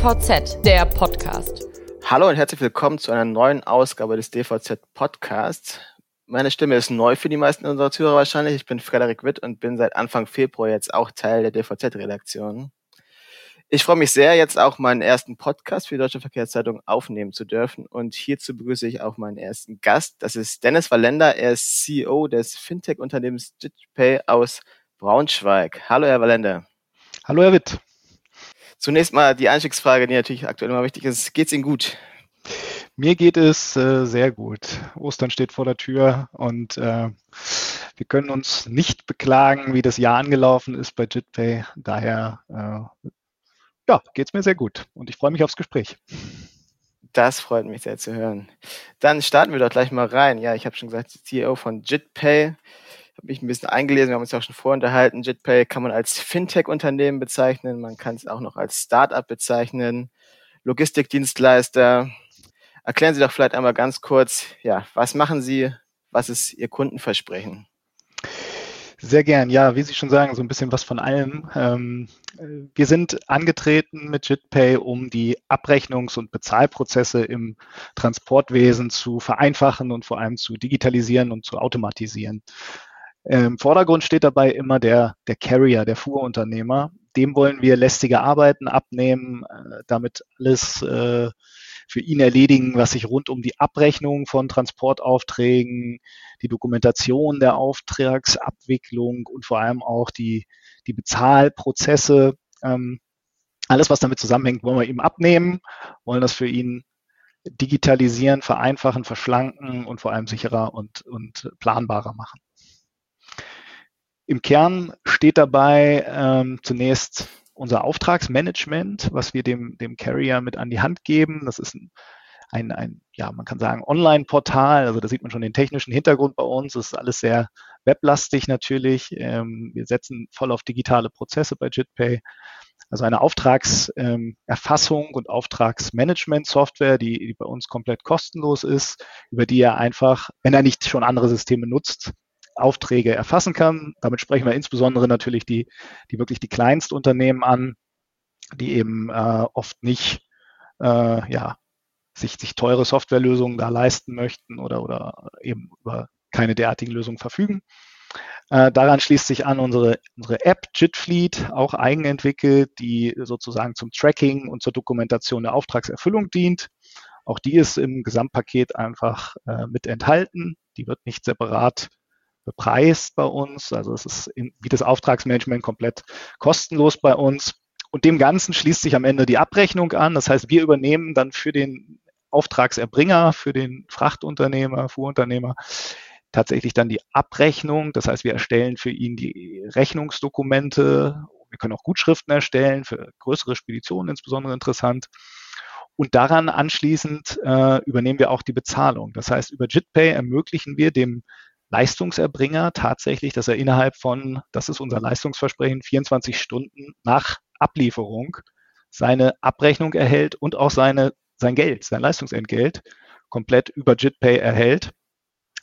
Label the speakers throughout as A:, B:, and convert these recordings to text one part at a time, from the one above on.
A: DVZ, der Podcast.
B: Hallo und herzlich willkommen zu einer neuen Ausgabe des DVZ Podcasts. Meine Stimme ist neu für die meisten unserer Zuhörer wahrscheinlich. Ich bin Frederik Witt und bin seit Anfang Februar jetzt auch Teil der DVZ-Redaktion. Ich freue mich sehr, jetzt auch meinen ersten Podcast für die Deutsche Verkehrszeitung aufnehmen zu dürfen. Und hierzu begrüße ich auch meinen ersten Gast. Das ist Dennis Valender. Er ist CEO des Fintech-Unternehmens DigitPay aus Braunschweig. Hallo, Herr Valender.
C: Hallo, Herr Witt.
B: Zunächst mal die Einstiegsfrage, die natürlich aktuell immer wichtig ist. Geht's Ihnen gut?
C: Mir geht es äh, sehr gut. Ostern steht vor der Tür und äh, wir können uns nicht beklagen, wie das Jahr angelaufen ist bei JitPay. Daher äh, ja, geht es mir sehr gut und ich freue mich aufs Gespräch.
B: Das freut mich sehr zu hören. Dann starten wir doch gleich mal rein. Ja, ich habe schon gesagt, CEO von JitPay. Habe mich ein bisschen eingelesen, wir haben uns ja auch schon vorunterhalten. JitPay kann man als Fintech-Unternehmen bezeichnen, man kann es auch noch als Startup bezeichnen, Logistikdienstleister. Erklären Sie doch vielleicht einmal ganz kurz, ja, was machen Sie, was ist Ihr Kundenversprechen?
C: Sehr gern, ja, wie Sie schon sagen, so ein bisschen was von allem. Ähm, wir sind angetreten mit JitPay, um die Abrechnungs- und Bezahlprozesse im Transportwesen zu vereinfachen und vor allem zu digitalisieren und zu automatisieren. Im Vordergrund steht dabei immer der, der Carrier, der Fuhrunternehmer. Dem wollen wir lästige Arbeiten abnehmen, äh, damit alles äh, für ihn erledigen, was sich rund um die Abrechnung von Transportaufträgen, die Dokumentation der Auftragsabwicklung und vor allem auch die, die Bezahlprozesse, ähm, alles, was damit zusammenhängt, wollen wir ihm abnehmen, wollen das für ihn digitalisieren, vereinfachen, verschlanken und vor allem sicherer und, und planbarer machen. Im Kern steht dabei ähm, zunächst unser Auftragsmanagement, was wir dem, dem Carrier mit an die Hand geben. Das ist ein, ein, ein ja, man kann sagen, Online-Portal. Also da sieht man schon den technischen Hintergrund bei uns. Das ist alles sehr weblastig natürlich. Ähm, wir setzen voll auf digitale Prozesse bei JitPay. Also eine Auftragserfassung ähm, und Auftragsmanagement-Software, die, die bei uns komplett kostenlos ist, über die er einfach, wenn er nicht schon andere Systeme nutzt, Aufträge erfassen kann. Damit sprechen wir insbesondere natürlich die, die wirklich die Kleinstunternehmen an, die eben äh, oft nicht äh, ja, sich, sich teure Softwarelösungen da leisten möchten oder, oder eben über keine derartigen Lösungen verfügen. Äh, daran schließt sich an unsere, unsere App JitFleet, auch eigenentwickelt, die sozusagen zum Tracking und zur Dokumentation der Auftragserfüllung dient. Auch die ist im Gesamtpaket einfach äh, mit enthalten. Die wird nicht separat bepreist bei uns. Also es ist in, wie das Auftragsmanagement komplett kostenlos bei uns. Und dem Ganzen schließt sich am Ende die Abrechnung an. Das heißt, wir übernehmen dann für den Auftragserbringer, für den Frachtunternehmer, Fuhrunternehmer tatsächlich dann die Abrechnung. Das heißt, wir erstellen für ihn die Rechnungsdokumente. Wir können auch Gutschriften erstellen, für größere Speditionen insbesondere interessant. Und daran anschließend äh, übernehmen wir auch die Bezahlung. Das heißt, über JitPay ermöglichen wir dem Leistungserbringer tatsächlich, dass er innerhalb von, das ist unser Leistungsversprechen, 24 Stunden nach Ablieferung seine Abrechnung erhält und auch seine, sein Geld, sein Leistungsentgelt komplett über JitPay erhält.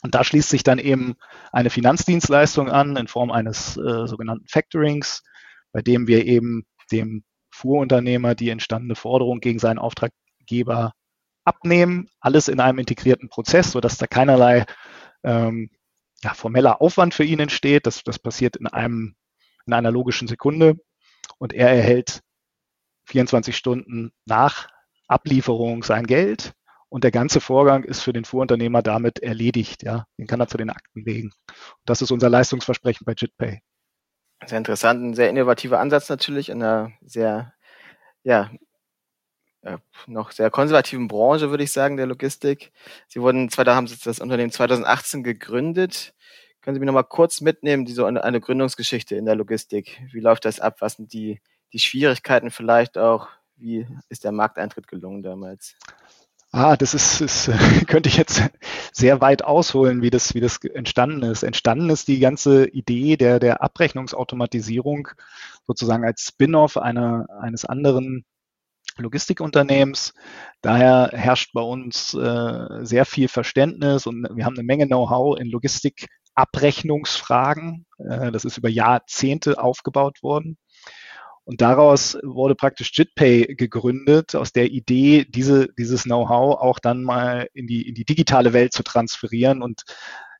C: Und da schließt sich dann eben eine Finanzdienstleistung an in Form eines äh, sogenannten Factorings, bei dem wir eben dem Fuhrunternehmer die entstandene Forderung gegen seinen Auftraggeber abnehmen, alles in einem integrierten Prozess, sodass da keinerlei ähm, ja, formeller Aufwand für ihn entsteht. Das, das passiert in einem, in einer logischen Sekunde und er erhält 24 Stunden nach Ablieferung sein Geld und der ganze Vorgang ist für den Fuhrunternehmer damit erledigt. Ja, den kann er zu den Akten legen. das ist unser Leistungsversprechen bei JitPay.
B: Sehr interessant, ein sehr innovativer Ansatz natürlich in einer sehr, ja, äh, noch sehr konservativen Branche, würde ich sagen, der Logistik. Sie wurden, da haben Sie das Unternehmen 2018 gegründet. Können Sie mich nochmal kurz mitnehmen, diese eine, Gründungsgeschichte in der Logistik? Wie läuft das ab? Was sind die, die Schwierigkeiten vielleicht auch? Wie ist der Markteintritt gelungen damals?
C: Ah, das ist, ist könnte ich jetzt sehr weit ausholen, wie das, wie das entstanden ist. Entstanden ist die ganze Idee der, der Abrechnungsautomatisierung sozusagen als Spin-off eines anderen Logistikunternehmens. Daher herrscht bei uns äh, sehr viel Verständnis und wir haben eine Menge Know-how in Logistikabrechnungsfragen. Äh, das ist über Jahrzehnte aufgebaut worden. Und daraus wurde praktisch JitPay gegründet, aus der Idee, diese, dieses Know-how auch dann mal in die, in die digitale Welt zu transferieren und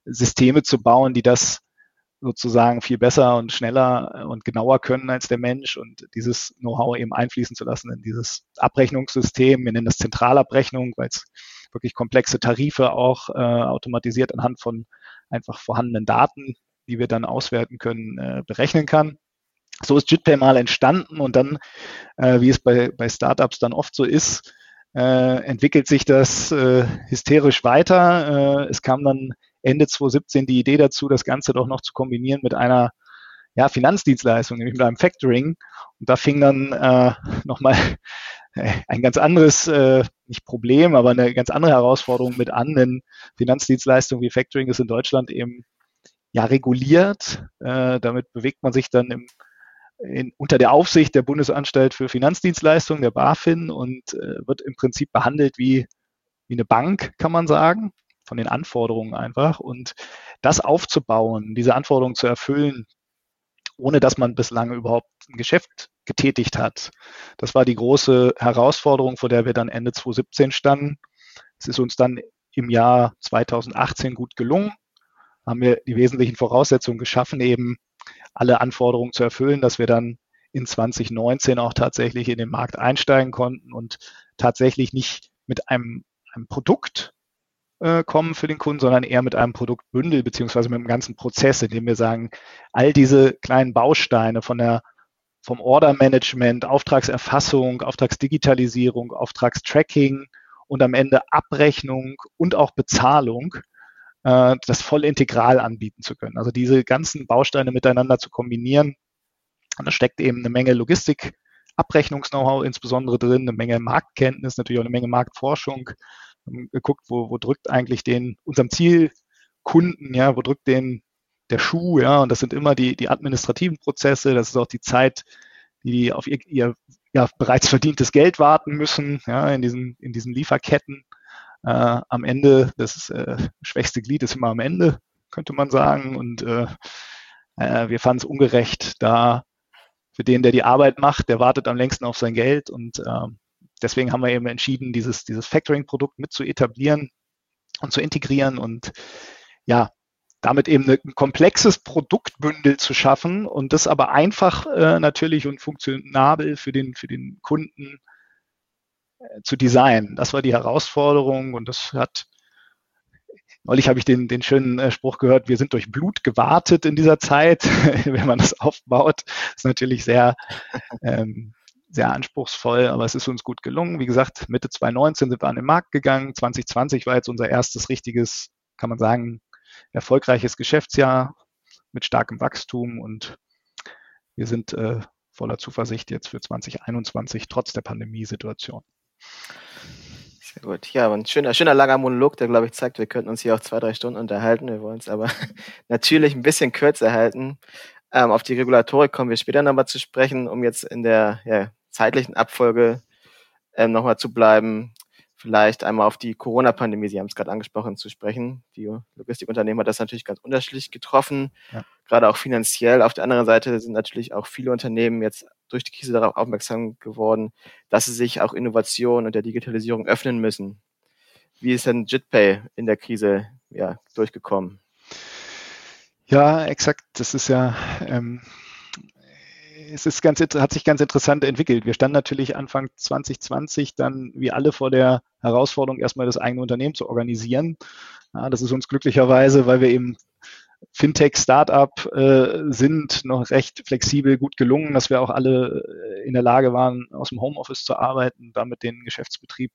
C: Systeme zu bauen, die das sozusagen viel besser und schneller und genauer können als der Mensch und dieses Know-how eben einfließen zu lassen in dieses Abrechnungssystem. Wir nennen das Zentralabrechnung, weil es wirklich komplexe Tarife auch äh, automatisiert anhand von einfach vorhandenen Daten, die wir dann auswerten können, äh, berechnen kann. So ist JitPay mal entstanden und dann, äh, wie es bei, bei Startups dann oft so ist, äh, entwickelt sich das äh, hysterisch weiter. Äh, es kam dann Ende 2017 die Idee dazu, das Ganze doch noch zu kombinieren mit einer ja, Finanzdienstleistung, nämlich mit einem Factoring. Und da fing dann äh, nochmal ein ganz anderes, äh, nicht Problem, aber eine ganz andere Herausforderung mit an, denn Finanzdienstleistung wie Factoring ist in Deutschland eben ja reguliert. Äh, damit bewegt man sich dann im, in, unter der Aufsicht der Bundesanstalt für Finanzdienstleistungen, der BaFin, und äh, wird im Prinzip behandelt wie, wie eine Bank, kann man sagen, von den Anforderungen einfach. Und das aufzubauen, diese Anforderungen zu erfüllen, ohne dass man bislang überhaupt ein Geschäft getätigt hat. Das war die große Herausforderung, vor der wir dann Ende 2017 standen. Es ist uns dann im Jahr 2018 gut gelungen. Haben wir die wesentlichen Voraussetzungen geschaffen, eben alle Anforderungen zu erfüllen, dass wir dann in 2019 auch tatsächlich in den Markt einsteigen konnten und tatsächlich nicht mit einem, einem Produkt äh, kommen für den Kunden, sondern eher mit einem Produktbündel beziehungsweise mit einem ganzen Prozess, in dem wir sagen, all diese kleinen Bausteine von der vom Order-Management, Auftragserfassung, Auftragsdigitalisierung, Auftragstracking und am Ende Abrechnung und auch Bezahlung, äh, das voll integral anbieten zu können. Also diese ganzen Bausteine miteinander zu kombinieren. Und da steckt eben eine Menge Logistik, Abrechnungs-Know-how insbesondere drin, eine Menge Marktkenntnis, natürlich auch eine Menge Marktforschung, geguckt, wo, wo drückt eigentlich den, unserem Zielkunden, ja, wo drückt den der Schuh, ja, und das sind immer die, die administrativen Prozesse, das ist auch die Zeit, die, die auf ihr, ihr ja, bereits verdientes Geld warten müssen, ja, in diesen, in diesen Lieferketten. Äh, am Ende, das äh, schwächste Glied ist immer am Ende, könnte man sagen. Und äh, äh, wir fanden es ungerecht, da für den, der die Arbeit macht, der wartet am längsten auf sein Geld und äh, deswegen haben wir eben entschieden, dieses, dieses Factoring-Produkt mit zu etablieren und zu integrieren und ja, damit eben ein komplexes Produktbündel zu schaffen und das aber einfach äh, natürlich und funktionabel für den, für den Kunden zu designen. Das war die Herausforderung und das hat, neulich habe ich den, den schönen äh, Spruch gehört, wir sind durch Blut gewartet in dieser Zeit, wenn man das aufbaut. Das ist natürlich sehr ähm, sehr anspruchsvoll, aber es ist uns gut gelungen. Wie gesagt, Mitte 2019 sind wir an den Markt gegangen. 2020 war jetzt unser erstes richtiges, kann man sagen, erfolgreiches Geschäftsjahr mit starkem Wachstum und wir sind äh, voller Zuversicht jetzt für 2021 trotz der Pandemiesituation.
B: Sehr gut. Ja, aber ein schöner, schöner langer Monolog, der, glaube ich, zeigt, wir könnten uns hier auch zwei, drei Stunden unterhalten. Wir wollen es aber natürlich ein bisschen kürzer halten. Ähm, auf die Regulatorik kommen wir später nochmal zu sprechen, um jetzt in der ja, zeitlichen Abfolge ähm, nochmal zu bleiben. Vielleicht einmal auf die Corona-Pandemie, Sie haben es gerade angesprochen, zu sprechen. Die Logistikunternehmen hat das natürlich ganz unterschiedlich getroffen, ja. gerade auch finanziell. Auf der anderen Seite sind natürlich auch viele Unternehmen jetzt durch die Krise darauf aufmerksam geworden, dass sie sich auch Innovation und der Digitalisierung öffnen müssen. Wie ist denn JitPay in der Krise ja, durchgekommen?
C: Ja, exakt. Das ist ja ähm, es ist ganz, hat sich ganz interessant entwickelt. Wir standen natürlich Anfang 2020 dann wie alle vor der Herausforderung, erstmal das eigene Unternehmen zu organisieren. Ja, das ist uns glücklicherweise, weil wir eben Fintech-Startup äh, sind, noch recht flexibel gut gelungen, dass wir auch alle äh, in der Lage waren, aus dem Homeoffice zu arbeiten, damit den Geschäftsbetrieb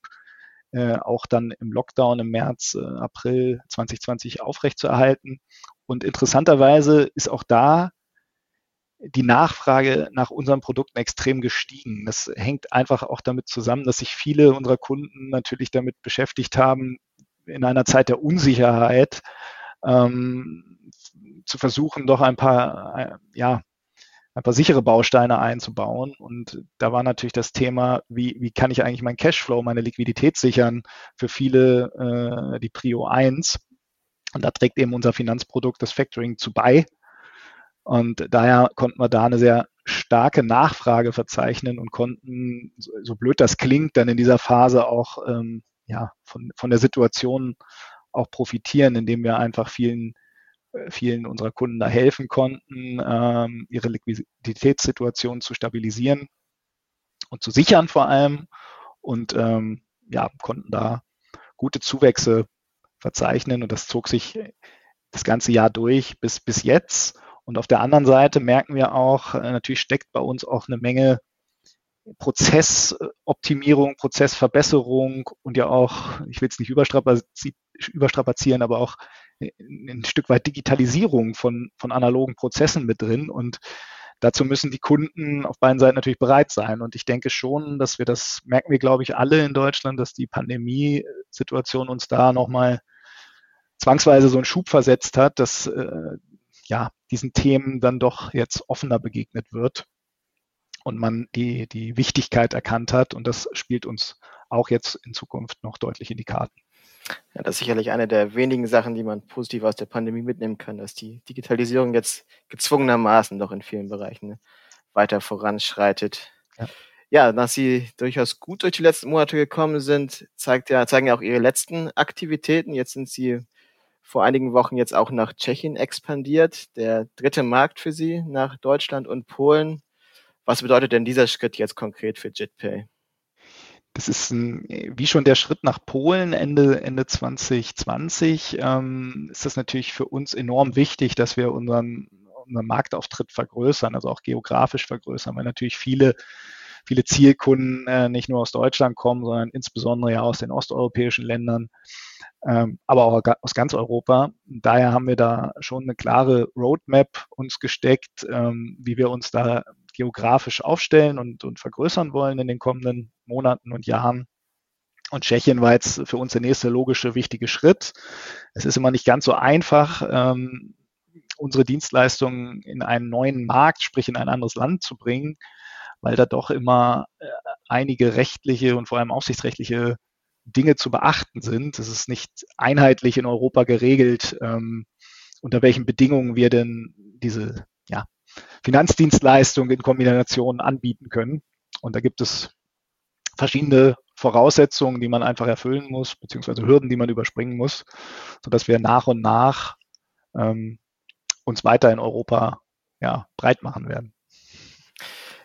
C: äh, auch dann im Lockdown im März, äh, April 2020 aufrechtzuerhalten. Und interessanterweise ist auch da die Nachfrage nach unseren Produkten extrem gestiegen. Das hängt einfach auch damit zusammen, dass sich viele unserer Kunden natürlich damit beschäftigt haben, in einer Zeit der Unsicherheit ähm, zu versuchen, doch ein paar, äh, ja, ein paar sichere Bausteine einzubauen. Und da war natürlich das Thema, wie, wie kann ich eigentlich meinen Cashflow, meine Liquidität sichern, für viele äh, die Prio 1. Und da trägt eben unser Finanzprodukt das Factoring zu bei. Und daher konnten wir da eine sehr starke Nachfrage verzeichnen und konnten, so blöd das klingt, dann in dieser Phase auch ähm, ja, von, von der Situation auch profitieren, indem wir einfach vielen, äh, vielen unserer Kunden da helfen konnten, ähm, ihre Liquiditätssituation zu stabilisieren und zu sichern vor allem und ähm, ja, konnten da gute Zuwächse verzeichnen und das zog sich das ganze Jahr durch bis, bis jetzt. Und auf der anderen Seite merken wir auch, äh, natürlich steckt bei uns auch eine Menge Prozessoptimierung, Prozessverbesserung und ja auch, ich will es nicht überstrapazieren, aber auch ein Stück weit Digitalisierung von, von analogen Prozessen mit drin. Und dazu müssen die Kunden auf beiden Seiten natürlich bereit sein. Und ich denke schon, dass wir das, merken wir, glaube ich, alle in Deutschland, dass die Pandemiesituation uns da nochmal zwangsweise so einen Schub versetzt hat, dass äh, ja diesen Themen dann doch jetzt offener begegnet wird und man die, die Wichtigkeit erkannt hat. Und das spielt uns auch jetzt in Zukunft noch deutlich in die Karten.
B: Ja, das ist sicherlich eine der wenigen Sachen, die man positiv aus der Pandemie mitnehmen kann, dass die Digitalisierung jetzt gezwungenermaßen doch in vielen Bereichen weiter voranschreitet. Ja. ja, dass Sie durchaus gut durch die letzten Monate gekommen sind, zeigt ja, zeigen ja auch Ihre letzten Aktivitäten. Jetzt sind Sie vor einigen Wochen jetzt auch nach Tschechien expandiert, der dritte Markt für Sie nach Deutschland und Polen. Was bedeutet denn dieser Schritt jetzt konkret für JetPay?
C: Das ist ein, wie schon der Schritt nach Polen Ende, Ende 2020, ähm, ist das natürlich für uns enorm wichtig, dass wir unseren, unseren Marktauftritt vergrößern, also auch geografisch vergrößern, weil natürlich viele, viele Zielkunden äh, nicht nur aus Deutschland kommen, sondern insbesondere ja aus den osteuropäischen Ländern, ähm, aber auch aus ganz Europa. Daher haben wir da schon eine klare Roadmap uns gesteckt, ähm, wie wir uns da geografisch aufstellen und, und vergrößern wollen in den kommenden Monaten und Jahren. Und Tschechien war jetzt für uns der nächste logische, wichtige Schritt. Es ist immer nicht ganz so einfach, ähm, unsere Dienstleistungen in einen neuen Markt, sprich in ein anderes Land zu bringen, weil da doch immer äh, einige rechtliche und vor allem aufsichtsrechtliche Dinge zu beachten sind. Es ist nicht einheitlich in Europa geregelt, ähm, unter welchen Bedingungen wir denn diese ja, Finanzdienstleistung in Kombination anbieten können. Und da gibt es verschiedene Voraussetzungen, die man einfach erfüllen muss, beziehungsweise Hürden, die man überspringen muss, sodass wir nach und nach ähm, uns weiter in Europa ja, breit machen werden.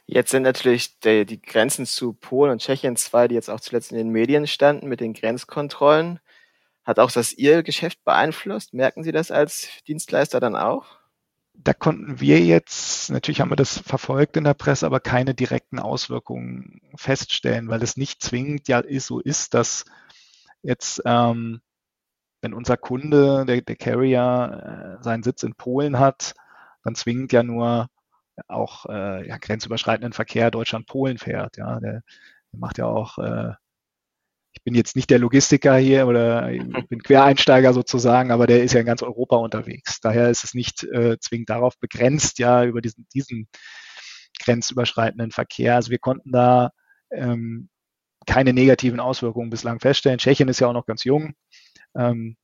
B: Jetzt sind natürlich die, die, Grenzen zu Polen und Tschechien zwei, die jetzt auch zuletzt in den Medien standen mit den Grenzkontrollen. Hat auch das Ihr Geschäft beeinflusst? Merken Sie das als Dienstleister dann auch?
C: Da konnten wir jetzt, natürlich haben wir das verfolgt in der Presse, aber keine direkten Auswirkungen feststellen, weil es nicht zwingend ja ist, so ist, dass jetzt, ähm, wenn unser Kunde, der, der Carrier, äh, seinen Sitz in Polen hat, dann zwingend ja nur auch äh, ja, grenzüberschreitenden Verkehr Deutschland-Polen fährt. Ja, der, der macht ja auch äh, bin jetzt nicht der Logistiker hier oder ich bin Quereinsteiger sozusagen, aber der ist ja in ganz Europa unterwegs. Daher ist es nicht äh, zwingend darauf begrenzt, ja, über diesen, diesen grenzüberschreitenden Verkehr. Also wir konnten da ähm, keine negativen Auswirkungen bislang feststellen. Tschechien ist ja auch noch ganz jung. Ähm,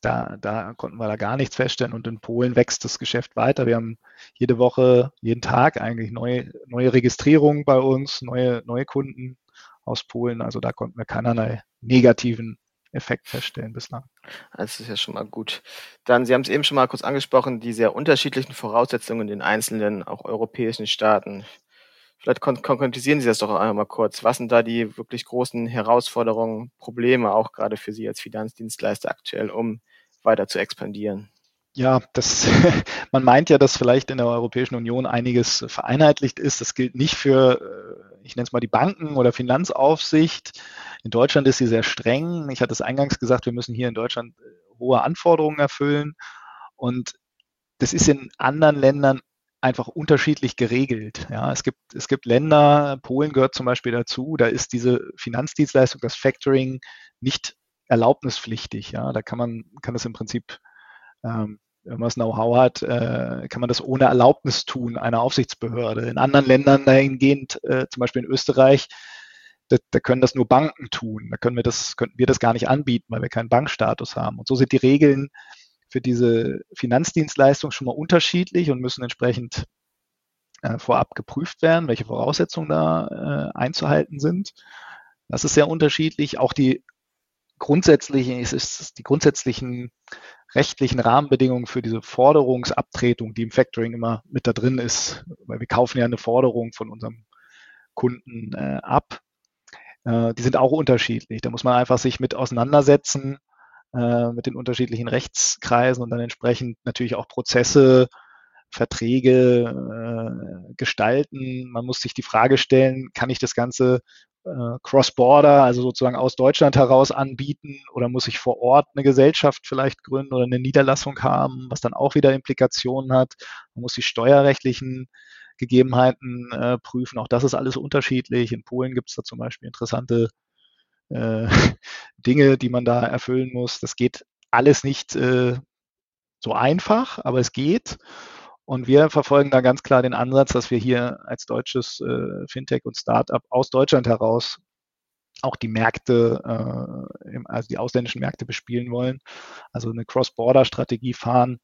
C: da, da konnten wir da gar nichts feststellen. Und in Polen wächst das Geschäft weiter. Wir haben jede Woche, jeden Tag eigentlich neue, neue Registrierungen bei uns, neue, neue Kunden aus Polen. Also da konnten wir keinerlei negativen Effekt feststellen bislang.
B: Das ist ja schon mal gut. Dann, Sie haben es eben schon mal kurz angesprochen, die sehr unterschiedlichen Voraussetzungen in den einzelnen, auch europäischen Staaten. Vielleicht kon konkretisieren Sie das doch einmal kurz. Was sind da die wirklich großen Herausforderungen, Probleme, auch gerade für Sie als Finanzdienstleister aktuell, um weiter zu expandieren?
C: Ja, das, man meint ja, dass vielleicht in der Europäischen Union einiges vereinheitlicht ist. Das gilt nicht für, äh, ich nenne es mal die Banken oder Finanzaufsicht. In Deutschland ist sie sehr streng. Ich hatte es eingangs gesagt, wir müssen hier in Deutschland äh, hohe Anforderungen erfüllen. Und das ist in anderen Ländern einfach unterschiedlich geregelt. Ja, es gibt, es gibt Länder, Polen gehört zum Beispiel dazu, da ist diese Finanzdienstleistung, das Factoring nicht erlaubnispflichtig. Ja, da kann man, kann das im Prinzip ähm, wenn man das Know-how hat, äh, kann man das ohne Erlaubnis tun, einer Aufsichtsbehörde. In anderen Ländern dahingehend, äh, zum Beispiel in Österreich, da, da, können das nur Banken tun. Da können wir das, könnten wir das gar nicht anbieten, weil wir keinen Bankstatus haben. Und so sind die Regeln für diese Finanzdienstleistung schon mal unterschiedlich und müssen entsprechend äh, vorab geprüft werden, welche Voraussetzungen da äh, einzuhalten sind. Das ist sehr unterschiedlich. Auch die grundsätzlichen, es ist die grundsätzlichen rechtlichen Rahmenbedingungen für diese Forderungsabtretung, die im Factoring immer mit da drin ist, weil wir kaufen ja eine Forderung von unserem Kunden äh, ab. Äh, die sind auch unterschiedlich. Da muss man einfach sich mit auseinandersetzen, äh, mit den unterschiedlichen Rechtskreisen und dann entsprechend natürlich auch Prozesse, Verträge äh, gestalten. Man muss sich die Frage stellen, kann ich das Ganze äh, cross-border, also sozusagen aus Deutschland heraus anbieten oder muss ich vor Ort eine Gesellschaft vielleicht gründen oder eine Niederlassung haben, was dann auch wieder Implikationen hat. Man muss die steuerrechtlichen Gegebenheiten äh, prüfen. Auch das ist alles unterschiedlich. In Polen gibt es da zum Beispiel interessante äh, Dinge, die man da erfüllen muss. Das geht alles nicht äh, so einfach, aber es geht. Und wir verfolgen da ganz klar den Ansatz, dass wir hier als deutsches äh, Fintech und Startup aus Deutschland heraus auch die Märkte, äh, also die ausländischen Märkte bespielen wollen. Also eine Cross-Border-Strategie fahren,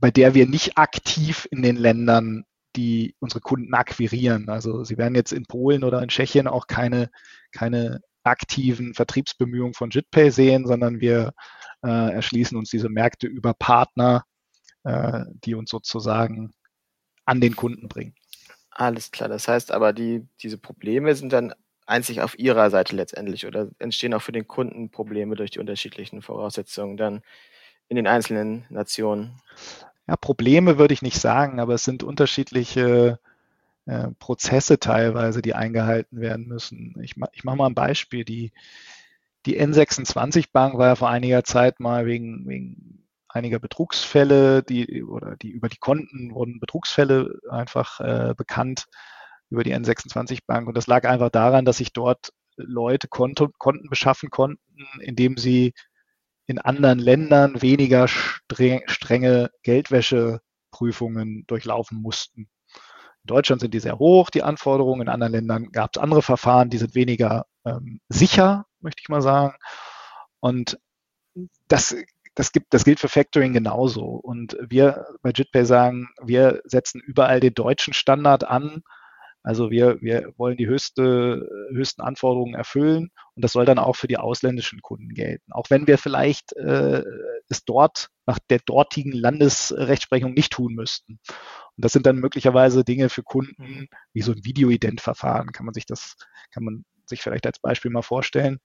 C: bei der wir nicht aktiv in den Ländern die unsere Kunden akquirieren. Also sie werden jetzt in Polen oder in Tschechien auch keine, keine aktiven Vertriebsbemühungen von JitPay sehen, sondern wir äh, erschließen uns diese Märkte über Partner, äh, die uns sozusagen an den Kunden bringen.
B: Alles klar. Das heißt aber, die, diese Probleme sind dann einzig auf Ihrer Seite letztendlich oder entstehen auch für den Kunden Probleme durch die unterschiedlichen Voraussetzungen dann in den einzelnen Nationen?
C: Ja, Probleme würde ich nicht sagen, aber es sind unterschiedliche äh, Prozesse teilweise, die eingehalten werden müssen. Ich, ich mache mal ein Beispiel. Die, die N26 Bank war ja vor einiger Zeit mal wegen, wegen einiger Betrugsfälle, die oder die über die Konten wurden Betrugsfälle einfach äh, bekannt über die N26 Bank. Und das lag einfach daran, dass sich dort Leute Konto, Konten beschaffen konnten, indem sie in anderen Ländern weniger strenge Geldwäscheprüfungen durchlaufen mussten. In Deutschland sind die sehr hoch, die Anforderungen. In anderen Ländern gab es andere Verfahren, die sind weniger ähm, sicher, möchte ich mal sagen. Und das, das, gibt, das gilt für Factoring genauso. Und wir bei JitPay sagen, wir setzen überall den deutschen Standard an. Also wir, wir wollen die höchste, höchsten Anforderungen erfüllen und das soll dann auch für die ausländischen Kunden gelten. Auch wenn wir vielleicht äh, es dort nach der dortigen Landesrechtsprechung nicht tun müssten. Und das sind dann möglicherweise Dinge für Kunden wie so ein Videoident-Verfahren. Kann man sich das, kann man sich vielleicht als Beispiel mal vorstellen.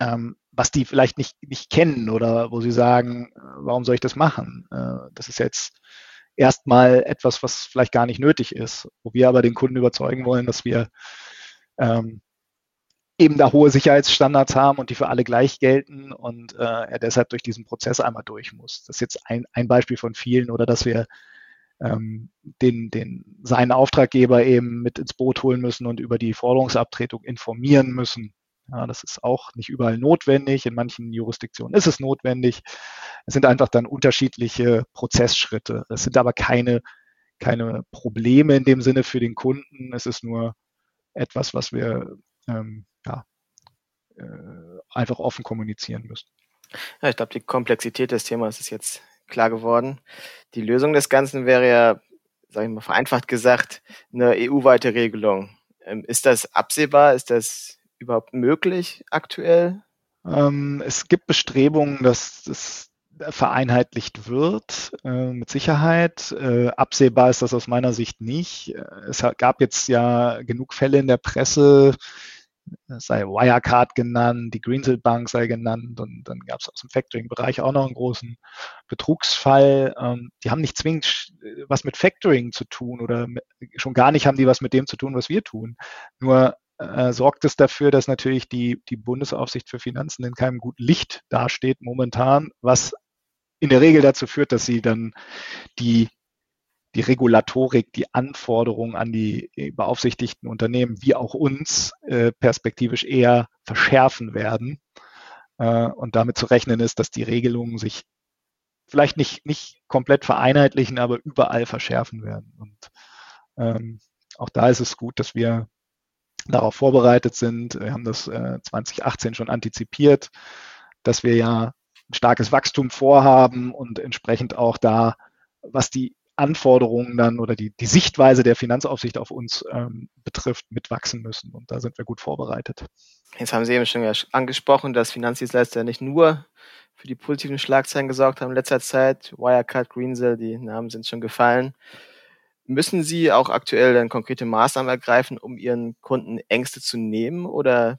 C: Ähm, was die vielleicht nicht, nicht kennen oder wo sie sagen, warum soll ich das machen? Äh, das ist jetzt erstmal etwas, was vielleicht gar nicht nötig ist, wo wir aber den Kunden überzeugen wollen, dass wir ähm, eben da hohe Sicherheitsstandards haben und die für alle gleich gelten und äh, er deshalb durch diesen Prozess einmal durch muss. Das ist jetzt ein, ein Beispiel von vielen oder dass wir ähm, den, den, seinen Auftraggeber eben mit ins Boot holen müssen und über die Forderungsabtretung informieren müssen. Ja, das ist auch nicht überall notwendig. In manchen Jurisdiktionen ist es notwendig. Es sind einfach dann unterschiedliche Prozessschritte. Es sind aber keine, keine Probleme in dem Sinne für den Kunden. Es ist nur etwas, was wir ähm, ja, äh, einfach offen kommunizieren müssen.
B: Ja, ich glaube, die Komplexität des Themas ist jetzt klar geworden. Die Lösung des Ganzen wäre ja, sage ich mal vereinfacht gesagt, eine EU-weite Regelung. Ähm, ist das absehbar? Ist das überhaupt möglich aktuell?
C: Ähm, es gibt Bestrebungen, dass das vereinheitlicht wird, äh, mit Sicherheit. Äh, absehbar ist das aus meiner Sicht nicht. Äh, es gab jetzt ja genug Fälle in der Presse, sei Wirecard genannt, die Greensill Bank sei genannt und dann gab es aus dem Factoring-Bereich auch noch einen großen Betrugsfall. Ähm, die haben nicht zwingend was mit Factoring zu tun oder mit, schon gar nicht haben die was mit dem zu tun, was wir tun. Nur äh, sorgt es dafür, dass natürlich die, die Bundesaufsicht für Finanzen in keinem guten Licht dasteht momentan, was in der Regel dazu führt, dass sie dann die die Regulatorik, die Anforderungen an die beaufsichtigten Unternehmen wie auch uns äh, perspektivisch eher verschärfen werden. Äh, und damit zu rechnen ist, dass die Regelungen sich vielleicht nicht, nicht komplett vereinheitlichen, aber überall verschärfen werden. Und ähm, auch da ist es gut, dass wir darauf vorbereitet sind. Wir haben das äh, 2018 schon antizipiert, dass wir ja ein starkes Wachstum vorhaben und entsprechend auch da, was die Anforderungen dann oder die, die Sichtweise der Finanzaufsicht auf uns ähm, betrifft, mitwachsen müssen. Und da sind wir gut vorbereitet.
B: Jetzt haben Sie eben schon angesprochen, dass Finanzdienstleister nicht nur für die positiven Schlagzeilen gesorgt haben in letzter Zeit. Wirecard, Greensill, die Namen sind schon gefallen. Müssen Sie auch aktuell dann konkrete Maßnahmen ergreifen, um Ihren Kunden Ängste zu nehmen oder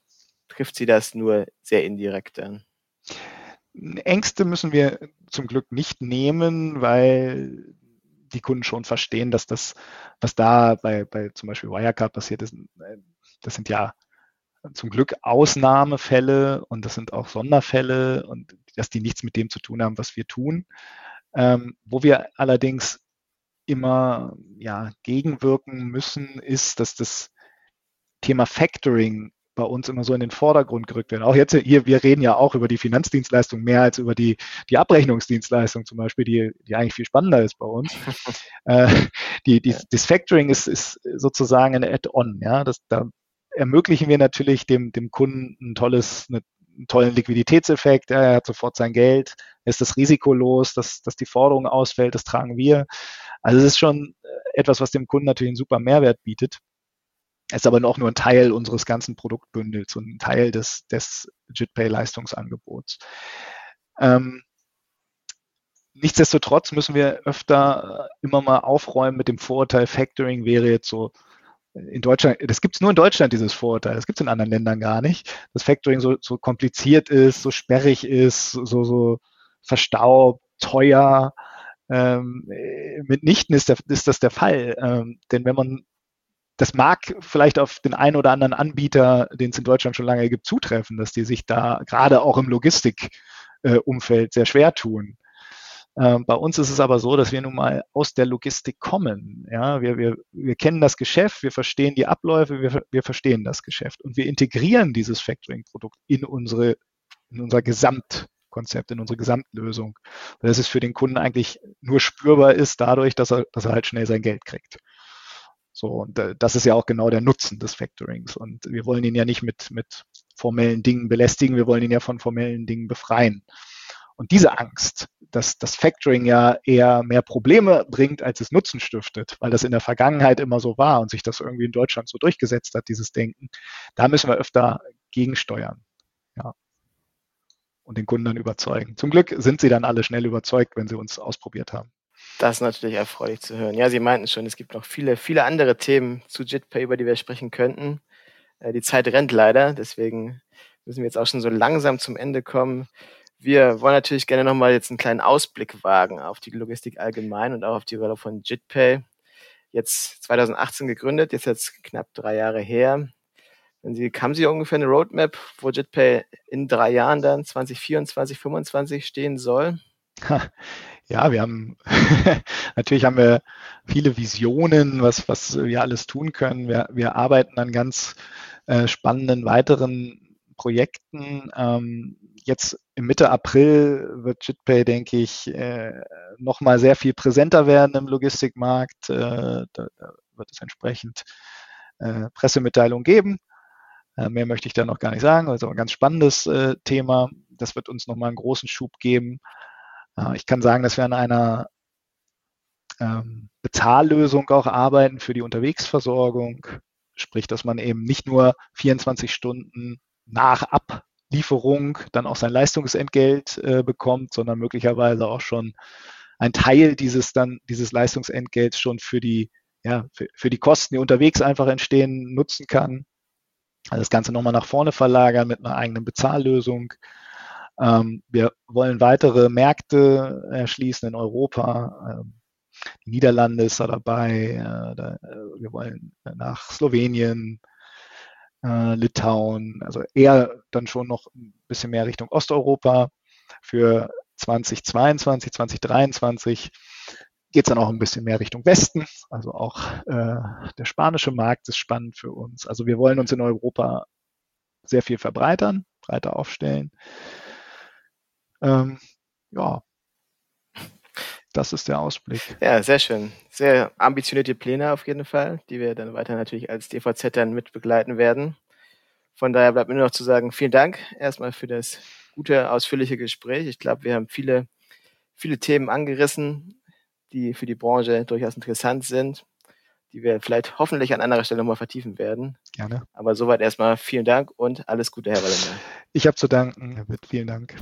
B: trifft Sie das nur sehr indirekt dann?
C: Ängste müssen wir zum Glück nicht nehmen, weil die Kunden schon verstehen, dass das, was da bei, bei zum Beispiel Wirecard passiert ist, das sind ja zum Glück Ausnahmefälle und das sind auch Sonderfälle und dass die nichts mit dem zu tun haben, was wir tun. Ähm, wo wir allerdings immer ja, gegenwirken müssen, ist, dass das Thema Factoring bei uns immer so in den Vordergrund gerückt werden. Auch jetzt hier, wir reden ja auch über die Finanzdienstleistung mehr als über die, die Abrechnungsdienstleistung zum Beispiel, die, die eigentlich viel spannender ist bei uns. äh, die, die, das Factoring ist, ist sozusagen ein Add-on, ja. Das, da ermöglichen wir natürlich dem, dem Kunden ein tolles, eine, einen tollen Liquiditätseffekt. Er hat sofort sein Geld, ist das risikolos, dass, dass die Forderung ausfällt, das tragen wir. Also es ist schon etwas, was dem Kunden natürlich einen super Mehrwert bietet ist aber auch nur ein Teil unseres ganzen Produktbündels und ein Teil des, des JITPay-Leistungsangebots. Ähm, nichtsdestotrotz müssen wir öfter immer mal aufräumen mit dem Vorurteil, Factoring wäre jetzt so in Deutschland, das gibt es nur in Deutschland, dieses Vorurteil, das gibt es in anderen Ländern gar nicht, dass Factoring so, so kompliziert ist, so sperrig ist, so, so verstaubt, teuer. Ähm, mitnichten ist, der, ist das der Fall. Ähm, denn wenn man das mag vielleicht auf den einen oder anderen Anbieter, den es in Deutschland schon lange gibt, zutreffen, dass die sich da gerade auch im Logistikumfeld sehr schwer tun. Ähm, bei uns ist es aber so, dass wir nun mal aus der Logistik kommen. Ja, wir, wir, wir kennen das Geschäft, wir verstehen die Abläufe, wir, wir verstehen das Geschäft und wir integrieren dieses Factoring-Produkt in unsere, in unser Gesamtkonzept, in unsere Gesamtlösung. Dass es für den Kunden eigentlich nur spürbar ist dadurch, dass er, dass er halt schnell sein Geld kriegt. So, und äh, das ist ja auch genau der Nutzen des Factorings. Und wir wollen ihn ja nicht mit, mit formellen Dingen belästigen, wir wollen ihn ja von formellen Dingen befreien. Und diese Angst, dass das Factoring ja eher mehr Probleme bringt, als es Nutzen stiftet, weil das in der Vergangenheit immer so war und sich das irgendwie in Deutschland so durchgesetzt hat, dieses Denken, da müssen wir öfter gegensteuern. Ja. Und den Kunden dann überzeugen. Zum Glück sind sie dann alle schnell überzeugt, wenn sie uns ausprobiert haben.
B: Das ist natürlich erfreulich zu hören. Ja, Sie meinten schon, es gibt noch viele, viele andere Themen zu JITPay, über die wir sprechen könnten. Äh, die Zeit rennt leider, deswegen müssen wir jetzt auch schon so langsam zum Ende kommen. Wir wollen natürlich gerne nochmal jetzt einen kleinen Ausblick wagen auf die Logistik allgemein und auch auf die Rolle von JITPay. Jetzt 2018 gegründet, jetzt jetzt knapp drei Jahre her. Wenn Sie, haben Sie ungefähr eine Roadmap, wo JITPay in drei Jahren dann 2024, 2025 stehen soll?
C: Ja, wir haben natürlich haben wir viele Visionen, was, was wir alles tun können. Wir, wir arbeiten an ganz äh, spannenden weiteren Projekten. Ähm, jetzt im Mitte April wird JitPay, denke ich, äh, nochmal sehr viel präsenter werden im Logistikmarkt. Äh, da, da wird es entsprechend äh, Pressemitteilungen geben. Äh, mehr möchte ich da noch gar nicht sagen. Also ein ganz spannendes äh, Thema. Das wird uns nochmal einen großen Schub geben. Ich kann sagen, dass wir an einer ähm, Bezahllösung auch arbeiten für die Unterwegsversorgung. Sprich, dass man eben nicht nur 24 Stunden nach Ablieferung dann auch sein Leistungsentgelt äh, bekommt, sondern möglicherweise auch schon ein Teil dieses dann, dieses Leistungsentgelts schon für die, ja, für, für die Kosten, die unterwegs einfach entstehen, nutzen kann. Also das Ganze nochmal nach vorne verlagern mit einer eigenen Bezahllösung. Ähm, wir wollen weitere Märkte erschließen in Europa. Ähm, die Niederlande ist da dabei. Äh, da, äh, wir wollen nach Slowenien, äh, Litauen, also eher dann schon noch ein bisschen mehr Richtung Osteuropa. Für 2022, 2023 geht es dann auch ein bisschen mehr Richtung Westen. Also auch äh, der spanische Markt ist spannend für uns. Also wir wollen uns in Europa sehr viel verbreitern, breiter aufstellen. Ähm, ja, das ist der Ausblick.
B: Ja, sehr schön. Sehr ambitionierte Pläne auf jeden Fall, die wir dann weiter natürlich als DVZ dann mit begleiten werden. Von daher bleibt mir nur noch zu sagen, vielen Dank erstmal für das gute, ausführliche Gespräch. Ich glaube, wir haben viele, viele Themen angerissen. die für die Branche durchaus interessant sind, die wir vielleicht hoffentlich an anderer Stelle nochmal vertiefen werden.
C: Gerne.
B: Aber soweit erstmal vielen Dank und alles Gute, Herr Wallender.
C: Ich habe zu danken, Herr Witt. Vielen Dank.